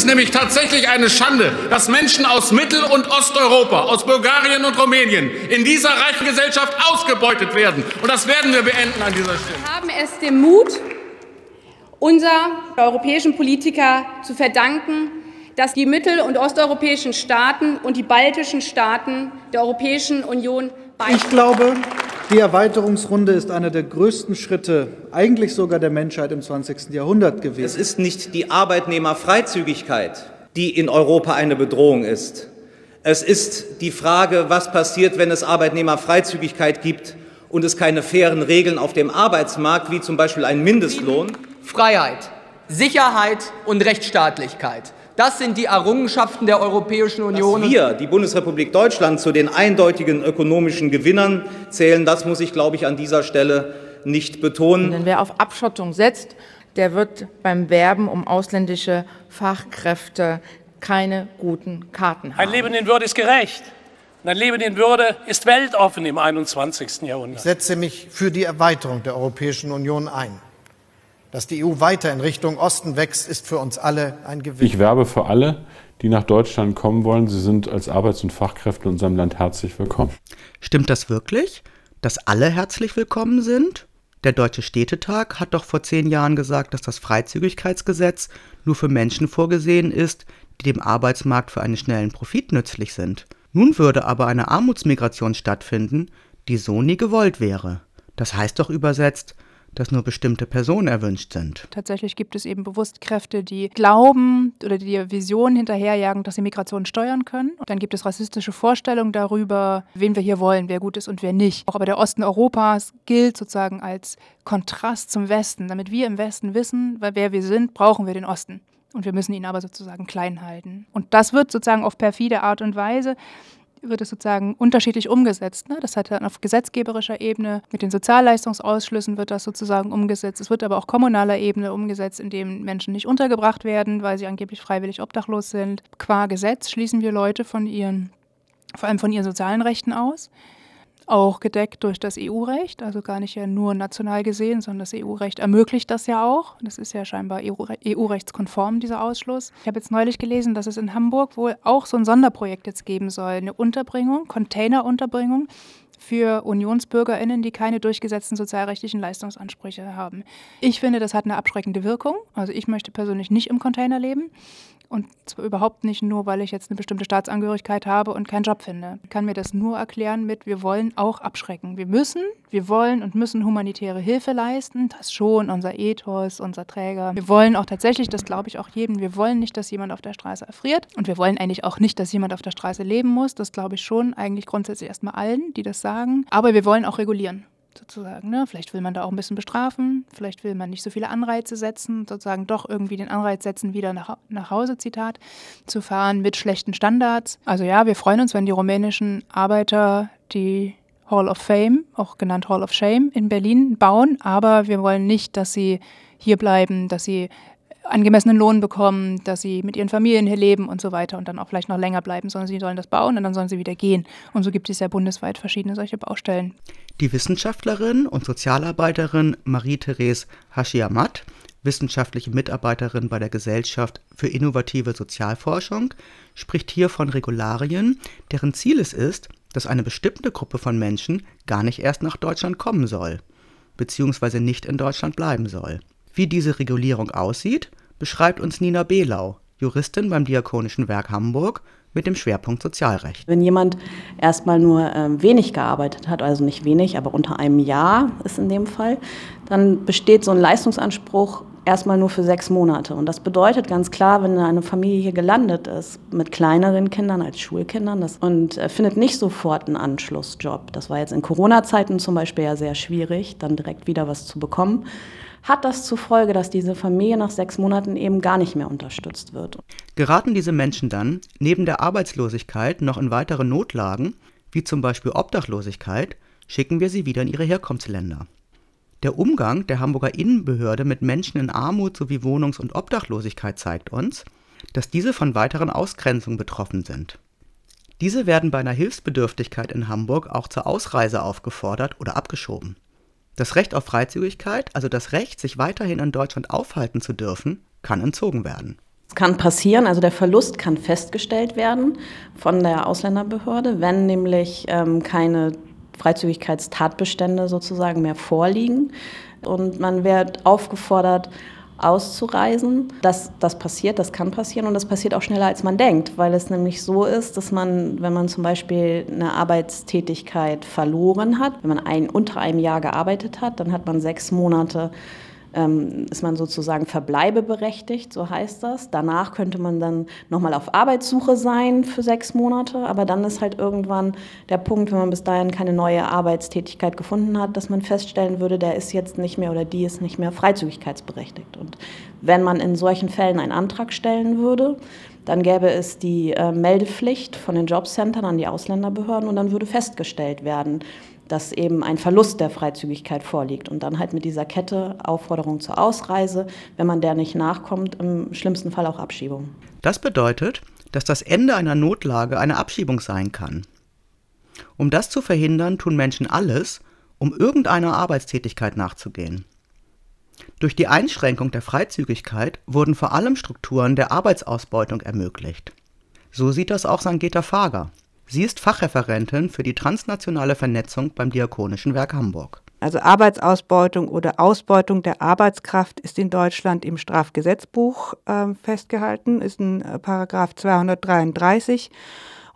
es nämlich tatsächlich eine Schande, dass Menschen aus Mittel- und Osteuropa, aus Bulgarien und Rumänien in dieser reichen Gesellschaft ausgebeutet werden. Und das werden wir beenden an dieser Stelle. Wir haben es dem Mut unserer europäischen Politiker zu verdanken, dass die mittel- und osteuropäischen Staaten und die baltischen Staaten der Europäischen Union Ich glaube, die Erweiterungsrunde ist einer der größten Schritte, eigentlich sogar der Menschheit im 20. Jahrhundert gewesen. Es ist nicht die Arbeitnehmerfreizügigkeit, die in Europa eine Bedrohung ist. Es ist die Frage, was passiert, wenn es Arbeitnehmerfreizügigkeit gibt und es keine fairen Regeln auf dem Arbeitsmarkt, wie zum Beispiel einen Mindestlohn. Freiheit, Sicherheit und Rechtsstaatlichkeit. Das sind die Errungenschaften der Europäischen Union. Dass wir, die Bundesrepublik Deutschland, zu den eindeutigen ökonomischen Gewinnern zählen, das muss ich, glaube ich, an dieser Stelle nicht betonen. Denn wer auf Abschottung setzt, der wird beim Werben um ausländische Fachkräfte keine guten Karten haben. Ein Leben in Würde ist gerecht. Und ein Leben in Würde ist weltoffen im 21. Jahrhundert. Ich setze mich für die Erweiterung der Europäischen Union ein. Dass die EU weiter in Richtung Osten wächst, ist für uns alle ein Gewinn. Ich werbe für alle, die nach Deutschland kommen wollen. Sie sind als Arbeits- und Fachkräfte in unserem Land herzlich willkommen. Stimmt das wirklich, dass alle herzlich willkommen sind? Der Deutsche Städtetag hat doch vor zehn Jahren gesagt, dass das Freizügigkeitsgesetz nur für Menschen vorgesehen ist, die dem Arbeitsmarkt für einen schnellen Profit nützlich sind. Nun würde aber eine Armutsmigration stattfinden, die so nie gewollt wäre. Das heißt doch übersetzt, dass nur bestimmte Personen erwünscht sind. Tatsächlich gibt es eben bewusst Kräfte, die glauben oder die der Vision hinterherjagen, dass sie Migration steuern können. Und dann gibt es rassistische Vorstellungen darüber, wen wir hier wollen, wer gut ist und wer nicht. Auch aber der Osten Europas gilt sozusagen als Kontrast zum Westen. Damit wir im Westen wissen, wer wir sind, brauchen wir den Osten. Und wir müssen ihn aber sozusagen klein halten. Und das wird sozusagen auf perfide Art und Weise wird es sozusagen unterschiedlich umgesetzt. Ne? Das hat dann auf gesetzgeberischer Ebene, mit den Sozialleistungsausschlüssen wird das sozusagen umgesetzt. Es wird aber auch kommunaler Ebene umgesetzt, indem Menschen nicht untergebracht werden, weil sie angeblich freiwillig obdachlos sind. Qua Gesetz schließen wir Leute von ihren, vor allem von ihren sozialen Rechten aus auch gedeckt durch das EU-Recht, also gar nicht ja nur national gesehen, sondern das EU-Recht ermöglicht das ja auch. Das ist ja scheinbar EU-rechtskonform, dieser Ausschluss. Ich habe jetzt neulich gelesen, dass es in Hamburg wohl auch so ein Sonderprojekt jetzt geben soll, eine Unterbringung, Containerunterbringung für UnionsbürgerInnen, die keine durchgesetzten sozialrechtlichen Leistungsansprüche haben. Ich finde, das hat eine abschreckende Wirkung. Also ich möchte persönlich nicht im Container leben. Und zwar überhaupt nicht nur, weil ich jetzt eine bestimmte Staatsangehörigkeit habe und keinen Job finde. Ich kann mir das nur erklären mit, wir wollen auch abschrecken. Wir müssen, wir wollen und müssen humanitäre Hilfe leisten. Das schon, unser Ethos, unser Träger. Wir wollen auch tatsächlich, das glaube ich auch jedem, wir wollen nicht, dass jemand auf der Straße erfriert. Und wir wollen eigentlich auch nicht, dass jemand auf der Straße leben muss. Das glaube ich schon, eigentlich grundsätzlich erstmal allen, die das sagen. Aber wir wollen auch regulieren sozusagen. Ne? Vielleicht will man da auch ein bisschen bestrafen, vielleicht will man nicht so viele Anreize setzen, sozusagen doch irgendwie den Anreiz setzen, wieder nach, nach Hause, Zitat, zu fahren mit schlechten Standards. Also ja, wir freuen uns, wenn die rumänischen Arbeiter die Hall of Fame, auch genannt Hall of Shame, in Berlin bauen, aber wir wollen nicht, dass sie hier bleiben, dass sie angemessenen Lohn bekommen, dass sie mit ihren Familien hier leben und so weiter und dann auch vielleicht noch länger bleiben, sondern sie sollen das bauen und dann sollen sie wieder gehen. Und so gibt es ja bundesweit verschiedene solche Baustellen. Die Wissenschaftlerin und Sozialarbeiterin Marie-Therese Haschiamat, wissenschaftliche Mitarbeiterin bei der Gesellschaft für innovative Sozialforschung, spricht hier von Regularien, deren Ziel es ist, dass eine bestimmte Gruppe von Menschen gar nicht erst nach Deutschland kommen soll, beziehungsweise nicht in Deutschland bleiben soll. Wie diese Regulierung aussieht, beschreibt uns Nina Behlau, Juristin beim Diakonischen Werk Hamburg mit dem Schwerpunkt Sozialrecht. Wenn jemand erstmal nur äh, wenig gearbeitet hat, also nicht wenig, aber unter einem Jahr ist in dem Fall, dann besteht so ein Leistungsanspruch erstmal nur für sechs Monate. Und das bedeutet ganz klar, wenn eine Familie hier gelandet ist, mit kleineren Kindern als Schulkindern das, und äh, findet nicht sofort einen Anschlussjob, das war jetzt in Corona-Zeiten zum Beispiel ja sehr schwierig, dann direkt wieder was zu bekommen, hat das zur Folge, dass diese Familie nach sechs Monaten eben gar nicht mehr unterstützt wird. Geraten diese Menschen dann neben der Arbeitslosigkeit noch in weitere Notlagen, wie zum Beispiel Obdachlosigkeit, schicken wir sie wieder in ihre Herkunftsländer. Der Umgang der Hamburger Innenbehörde mit Menschen in Armut sowie Wohnungs- und Obdachlosigkeit zeigt uns, dass diese von weiteren Ausgrenzungen betroffen sind. Diese werden bei einer Hilfsbedürftigkeit in Hamburg auch zur Ausreise aufgefordert oder abgeschoben. Das Recht auf Freizügigkeit, also das Recht, sich weiterhin in Deutschland aufhalten zu dürfen, kann entzogen werden. Es kann passieren, also der Verlust kann festgestellt werden von der Ausländerbehörde, wenn nämlich ähm, keine Freizügigkeitstatbestände sozusagen mehr vorliegen. Und man wird aufgefordert, auszureisen. Das, das passiert, das kann passieren und das passiert auch schneller, als man denkt, weil es nämlich so ist, dass man, wenn man zum Beispiel eine Arbeitstätigkeit verloren hat, wenn man ein, unter einem Jahr gearbeitet hat, dann hat man sechs Monate ähm, ist man sozusagen verbleibeberechtigt, so heißt das. Danach könnte man dann nochmal auf Arbeitssuche sein für sechs Monate, aber dann ist halt irgendwann der Punkt, wenn man bis dahin keine neue Arbeitstätigkeit gefunden hat, dass man feststellen würde, der ist jetzt nicht mehr oder die ist nicht mehr freizügigkeitsberechtigt. Und wenn man in solchen Fällen einen Antrag stellen würde, dann gäbe es die äh, Meldepflicht von den Jobcentern an die Ausländerbehörden und dann würde festgestellt werden, dass eben ein Verlust der Freizügigkeit vorliegt und dann halt mit dieser Kette Aufforderung zur Ausreise, wenn man der nicht nachkommt, im schlimmsten Fall auch Abschiebung. Das bedeutet, dass das Ende einer Notlage eine Abschiebung sein kann. Um das zu verhindern, tun Menschen alles, um irgendeiner Arbeitstätigkeit nachzugehen. Durch die Einschränkung der Freizügigkeit wurden vor allem Strukturen der Arbeitsausbeutung ermöglicht. So sieht das auch Sangeta Fager. Sie ist Fachreferentin für die transnationale Vernetzung beim Diakonischen Werk Hamburg. Also Arbeitsausbeutung oder Ausbeutung der Arbeitskraft ist in Deutschland im Strafgesetzbuch äh, festgehalten, ist ein äh, Paragraph 233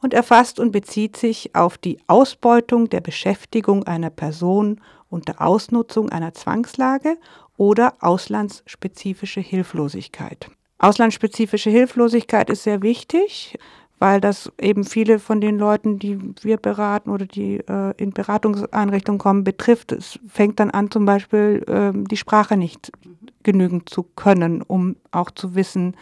und erfasst und bezieht sich auf die Ausbeutung der Beschäftigung einer Person unter Ausnutzung einer Zwangslage oder auslandsspezifische Hilflosigkeit. Auslandsspezifische Hilflosigkeit ist sehr wichtig weil das eben viele von den Leuten, die wir beraten oder die äh, in Beratungseinrichtungen kommen, betrifft. Es fängt dann an, zum Beispiel äh, die Sprache nicht genügend zu können, um auch zu wissen,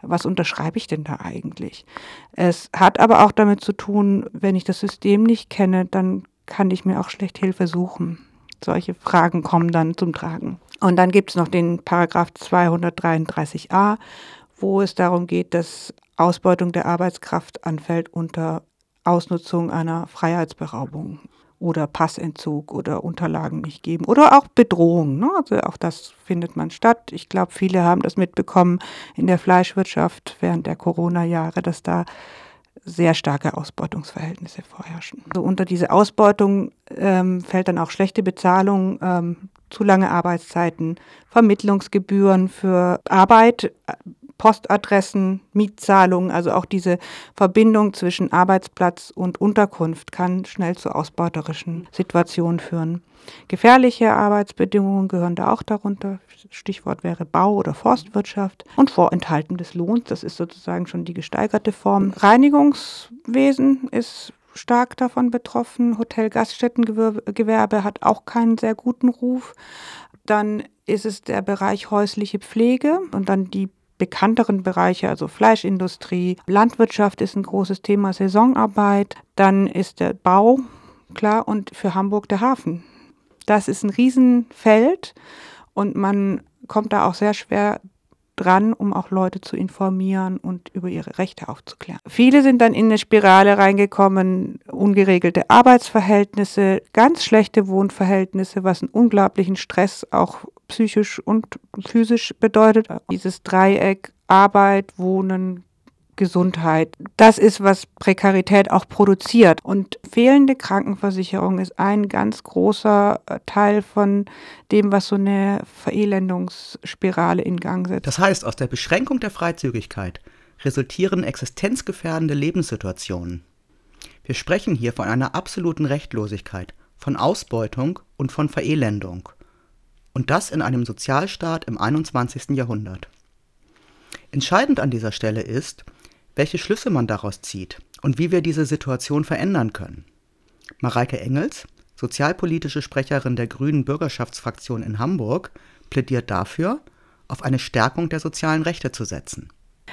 was unterschreibe ich denn da eigentlich. Es hat aber auch damit zu tun, wenn ich das System nicht kenne, dann kann ich mir auch schlecht Hilfe suchen. Solche Fragen kommen dann zum Tragen. Und dann gibt es noch den Paragraph 233a, wo es darum geht, dass Ausbeutung der Arbeitskraft anfällt unter Ausnutzung einer Freiheitsberaubung oder Passentzug oder Unterlagen nicht geben oder auch Bedrohung. Ne? Also auch das findet man statt. Ich glaube, viele haben das mitbekommen in der Fleischwirtschaft während der Corona-Jahre, dass da sehr starke Ausbeutungsverhältnisse vorherrschen. Also unter diese Ausbeutung ähm, fällt dann auch schlechte Bezahlung, ähm, zu lange Arbeitszeiten, Vermittlungsgebühren für Arbeit, Postadressen, Mietzahlungen, also auch diese Verbindung zwischen Arbeitsplatz und Unterkunft kann schnell zu ausbeuterischen Situationen führen. Gefährliche Arbeitsbedingungen gehören da auch darunter. Stichwort wäre Bau- oder Forstwirtschaft. Und Vorenthalten des Lohns, das ist sozusagen schon die gesteigerte Form. Reinigungswesen ist stark davon betroffen. Hotel-Gaststättengewerbe hat auch keinen sehr guten Ruf. Dann ist es der Bereich häusliche Pflege und dann die bekannteren Bereiche, also Fleischindustrie, Landwirtschaft ist ein großes Thema, Saisonarbeit, dann ist der Bau, klar, und für Hamburg der Hafen. Das ist ein Riesenfeld und man kommt da auch sehr schwer dran, um auch Leute zu informieren und über ihre Rechte aufzuklären. Viele sind dann in eine Spirale reingekommen, ungeregelte Arbeitsverhältnisse, ganz schlechte Wohnverhältnisse, was einen unglaublichen Stress auch psychisch und physisch bedeutet. Dieses Dreieck Arbeit, Wohnen, Gesundheit. Das ist, was Prekarität auch produziert. Und fehlende Krankenversicherung ist ein ganz großer äh, Teil von dem, was so eine Verelendungsspirale in Gang setzt. Das heißt, aus der Beschränkung der Freizügigkeit resultieren existenzgefährdende Lebenssituationen. Wir sprechen hier von einer absoluten Rechtlosigkeit, von Ausbeutung und von Verelendung. Und das in einem Sozialstaat im 21. Jahrhundert. Entscheidend an dieser Stelle ist, welche Schlüsse man daraus zieht und wie wir diese Situation verändern können. Mareike Engels, sozialpolitische Sprecherin der Grünen Bürgerschaftsfraktion in Hamburg, plädiert dafür, auf eine Stärkung der sozialen Rechte zu setzen.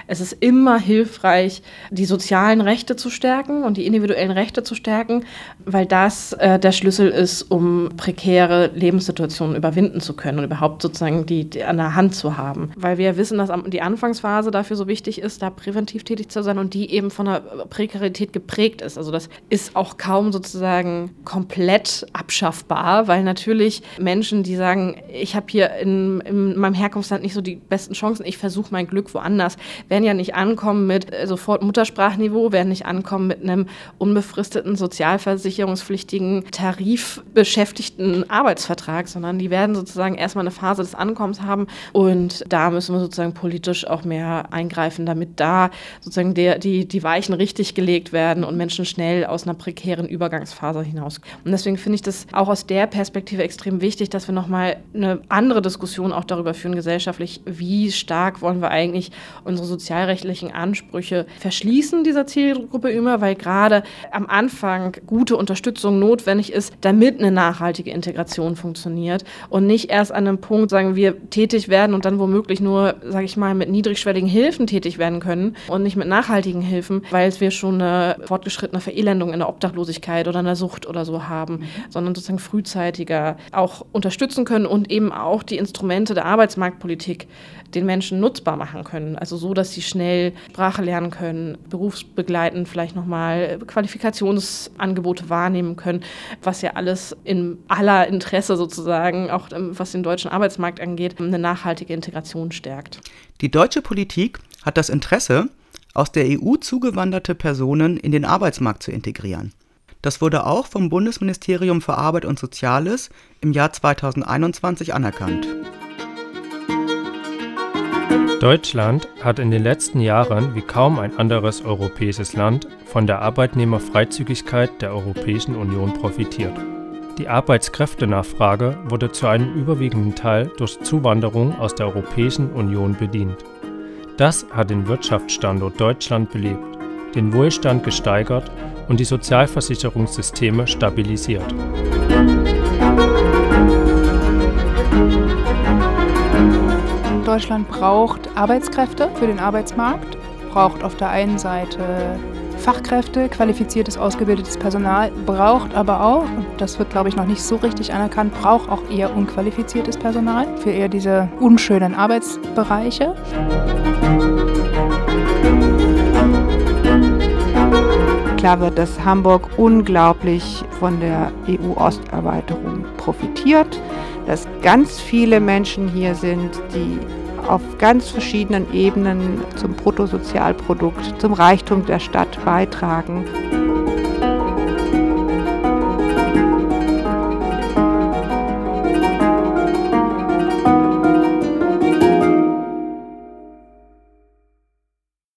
Es ist immer hilfreich, die sozialen Rechte zu stärken und die individuellen Rechte zu stärken, weil das äh, der Schlüssel ist, um prekäre Lebenssituationen überwinden zu können und überhaupt sozusagen die, die, an der Hand zu haben. Weil wir wissen, dass die Anfangsphase dafür so wichtig ist, da präventiv tätig zu sein und die eben von der Prekarität geprägt ist. Also das ist auch kaum sozusagen komplett abschaffbar, weil natürlich Menschen, die sagen, ich habe hier in, in meinem Herkunftsland nicht so die besten Chancen, ich versuche mein Glück woanders, werden ja nicht ankommen mit äh, sofort Muttersprachniveau, werden nicht ankommen mit einem unbefristeten sozialversicherungspflichtigen tarifbeschäftigten Arbeitsvertrag, sondern die werden sozusagen erstmal eine Phase des Ankommens haben und da müssen wir sozusagen politisch auch mehr eingreifen, damit da sozusagen der, die, die Weichen richtig gelegt werden und Menschen schnell aus einer prekären Übergangsphase hinaus. Und deswegen finde ich das auch aus der Perspektive extrem wichtig, dass wir nochmal eine andere Diskussion auch darüber führen, gesellschaftlich, wie stark wollen wir eigentlich unsere sozialrechtlichen Ansprüche verschließen dieser Zielgruppe immer, weil gerade am Anfang gute Unterstützung notwendig ist, damit eine nachhaltige Integration funktioniert und nicht erst an einem Punkt, sagen wir, tätig werden und dann womöglich nur, sage ich mal, mit niedrigschwelligen Hilfen tätig werden können und nicht mit nachhaltigen Hilfen, weil wir schon eine fortgeschrittene Verelendung in der Obdachlosigkeit oder in der Sucht oder so haben, sondern sozusagen frühzeitiger auch unterstützen können und eben auch die Instrumente der Arbeitsmarktpolitik den Menschen nutzbar machen können. Also so, dass sie schnell Sprache lernen können, berufsbegleitend vielleicht nochmal Qualifikationsangebote wahrnehmen können, was ja alles in aller Interesse sozusagen, auch ähm, was den deutschen Arbeitsmarkt angeht, eine nachhaltige Integration stärkt. Die deutsche Politik hat das Interesse, aus der EU zugewanderte Personen in den Arbeitsmarkt zu integrieren. Das wurde auch vom Bundesministerium für Arbeit und Soziales im Jahr 2021 anerkannt. Deutschland hat in den letzten Jahren wie kaum ein anderes europäisches Land von der Arbeitnehmerfreizügigkeit der Europäischen Union profitiert. Die Arbeitskräftenachfrage wurde zu einem überwiegenden Teil durch Zuwanderung aus der Europäischen Union bedient. Das hat den Wirtschaftsstandort Deutschland belebt, den Wohlstand gesteigert und die Sozialversicherungssysteme stabilisiert. Deutschland braucht Arbeitskräfte für den Arbeitsmarkt, braucht auf der einen Seite Fachkräfte, qualifiziertes, ausgebildetes Personal, braucht aber auch, und das wird, glaube ich, noch nicht so richtig anerkannt, braucht auch eher unqualifiziertes Personal für eher diese unschönen Arbeitsbereiche. Klar wird, dass Hamburg unglaublich von der EU-Osterweiterung profitiert, dass ganz viele Menschen hier sind, die auf ganz verschiedenen Ebenen zum Bruttosozialprodukt, zum Reichtum der Stadt beitragen.